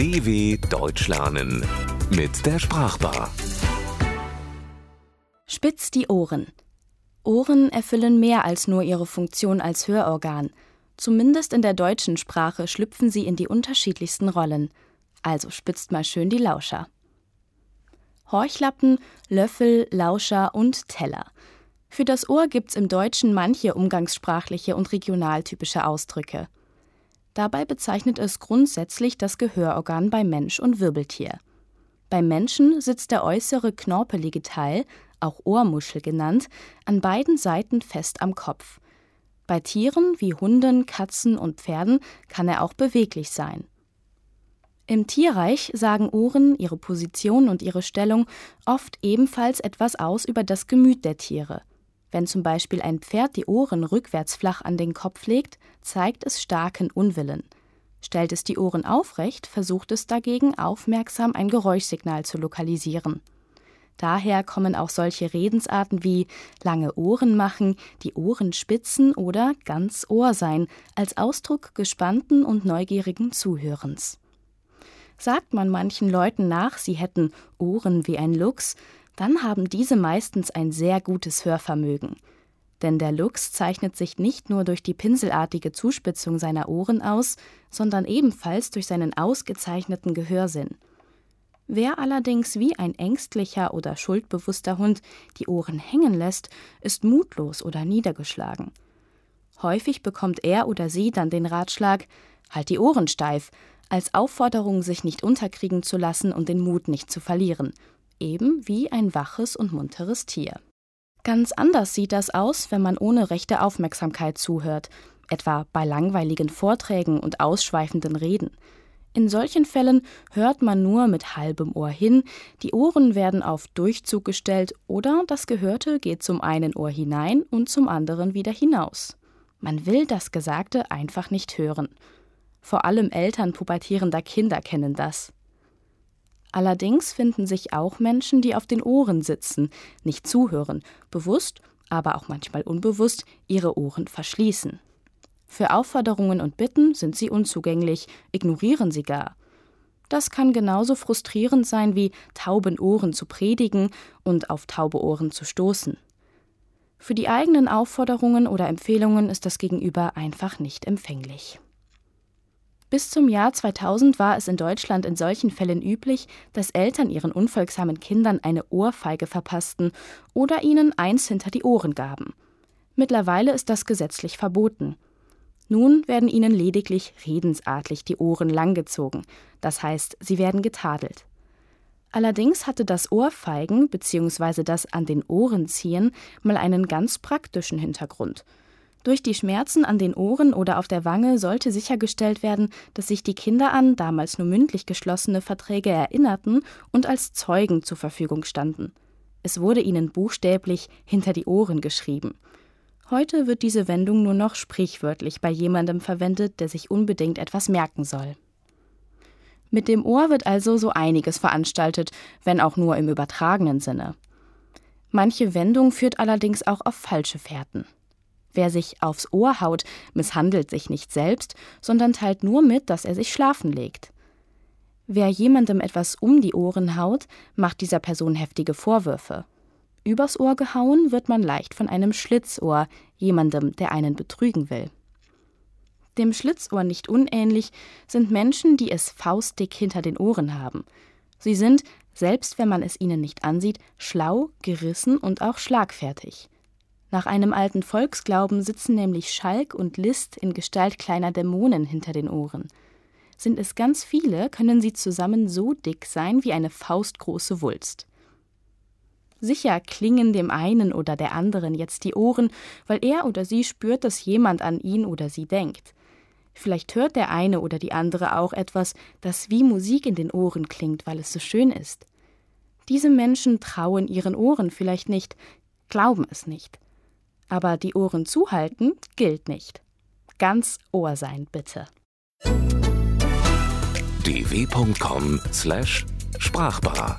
DW Deutsch lernen mit der Sprachbar. Spitz die Ohren. Ohren erfüllen mehr als nur ihre Funktion als Hörorgan. Zumindest in der deutschen Sprache schlüpfen sie in die unterschiedlichsten Rollen. Also spitzt mal schön die Lauscher. Horchlappen, Löffel, Lauscher und Teller. Für das Ohr gibt's im Deutschen manche umgangssprachliche und regionaltypische Ausdrücke. Dabei bezeichnet es grundsätzlich das Gehörorgan bei Mensch und Wirbeltier. Beim Menschen sitzt der äußere knorpelige Teil, auch Ohrmuschel genannt, an beiden Seiten fest am Kopf. Bei Tieren wie Hunden, Katzen und Pferden kann er auch beweglich sein. Im Tierreich sagen Ohren, ihre Position und ihre Stellung oft ebenfalls etwas aus über das Gemüt der Tiere. Wenn zum Beispiel ein Pferd die Ohren rückwärts flach an den Kopf legt, zeigt es starken Unwillen. Stellt es die Ohren aufrecht, versucht es dagegen aufmerksam ein Geräuschsignal zu lokalisieren. Daher kommen auch solche Redensarten wie lange Ohren machen, die Ohren spitzen oder ganz Ohr sein als Ausdruck gespannten und neugierigen Zuhörens. Sagt man manchen Leuten nach, sie hätten Ohren wie ein Luchs, dann haben diese meistens ein sehr gutes Hörvermögen. Denn der Luchs zeichnet sich nicht nur durch die pinselartige Zuspitzung seiner Ohren aus, sondern ebenfalls durch seinen ausgezeichneten Gehörsinn. Wer allerdings wie ein ängstlicher oder schuldbewusster Hund die Ohren hängen lässt, ist mutlos oder niedergeschlagen. Häufig bekommt er oder sie dann den Ratschlag Halt die Ohren steif, als Aufforderung, sich nicht unterkriegen zu lassen und den Mut nicht zu verlieren, eben wie ein waches und munteres Tier. Ganz anders sieht das aus, wenn man ohne rechte Aufmerksamkeit zuhört, etwa bei langweiligen Vorträgen und ausschweifenden Reden. In solchen Fällen hört man nur mit halbem Ohr hin, die Ohren werden auf Durchzug gestellt oder das Gehörte geht zum einen Ohr hinein und zum anderen wieder hinaus. Man will das Gesagte einfach nicht hören. Vor allem Eltern pubertierender Kinder kennen das. Allerdings finden sich auch Menschen, die auf den Ohren sitzen, nicht zuhören, bewusst, aber auch manchmal unbewusst ihre Ohren verschließen. Für Aufforderungen und Bitten sind sie unzugänglich, ignorieren sie gar. Das kann genauso frustrierend sein wie tauben Ohren zu predigen und auf taube Ohren zu stoßen. Für die eigenen Aufforderungen oder Empfehlungen ist das Gegenüber einfach nicht empfänglich. Bis zum Jahr 2000 war es in Deutschland in solchen Fällen üblich, dass Eltern ihren unfolgsamen Kindern eine Ohrfeige verpassten oder ihnen eins hinter die Ohren gaben. Mittlerweile ist das gesetzlich verboten. Nun werden ihnen lediglich redensartlich die Ohren langgezogen, das heißt, sie werden getadelt. Allerdings hatte das Ohrfeigen bzw. das an den Ohren ziehen mal einen ganz praktischen Hintergrund – durch die Schmerzen an den Ohren oder auf der Wange sollte sichergestellt werden, dass sich die Kinder an damals nur mündlich geschlossene Verträge erinnerten und als Zeugen zur Verfügung standen. Es wurde ihnen buchstäblich hinter die Ohren geschrieben. Heute wird diese Wendung nur noch sprichwörtlich bei jemandem verwendet, der sich unbedingt etwas merken soll. Mit dem Ohr wird also so einiges veranstaltet, wenn auch nur im übertragenen Sinne. Manche Wendung führt allerdings auch auf falsche Fährten. Wer sich aufs Ohr haut, misshandelt sich nicht selbst, sondern teilt nur mit, dass er sich schlafen legt. Wer jemandem etwas um die Ohren haut, macht dieser Person heftige Vorwürfe. Übers Ohr gehauen wird man leicht von einem Schlitzohr, jemandem, der einen betrügen will. Dem Schlitzohr nicht unähnlich sind Menschen, die es faustdick hinter den Ohren haben. Sie sind, selbst wenn man es ihnen nicht ansieht, schlau, gerissen und auch schlagfertig. Nach einem alten Volksglauben sitzen nämlich Schalk und List in Gestalt kleiner Dämonen hinter den Ohren. Sind es ganz viele, können sie zusammen so dick sein wie eine faustgroße Wulst. Sicher klingen dem einen oder der anderen jetzt die Ohren, weil er oder sie spürt, dass jemand an ihn oder sie denkt. Vielleicht hört der eine oder die andere auch etwas, das wie Musik in den Ohren klingt, weil es so schön ist. Diese Menschen trauen ihren Ohren vielleicht nicht, glauben es nicht. Aber die Ohren zuhalten gilt nicht. Ganz Ohr sein, bitte. dw.com/sprachbar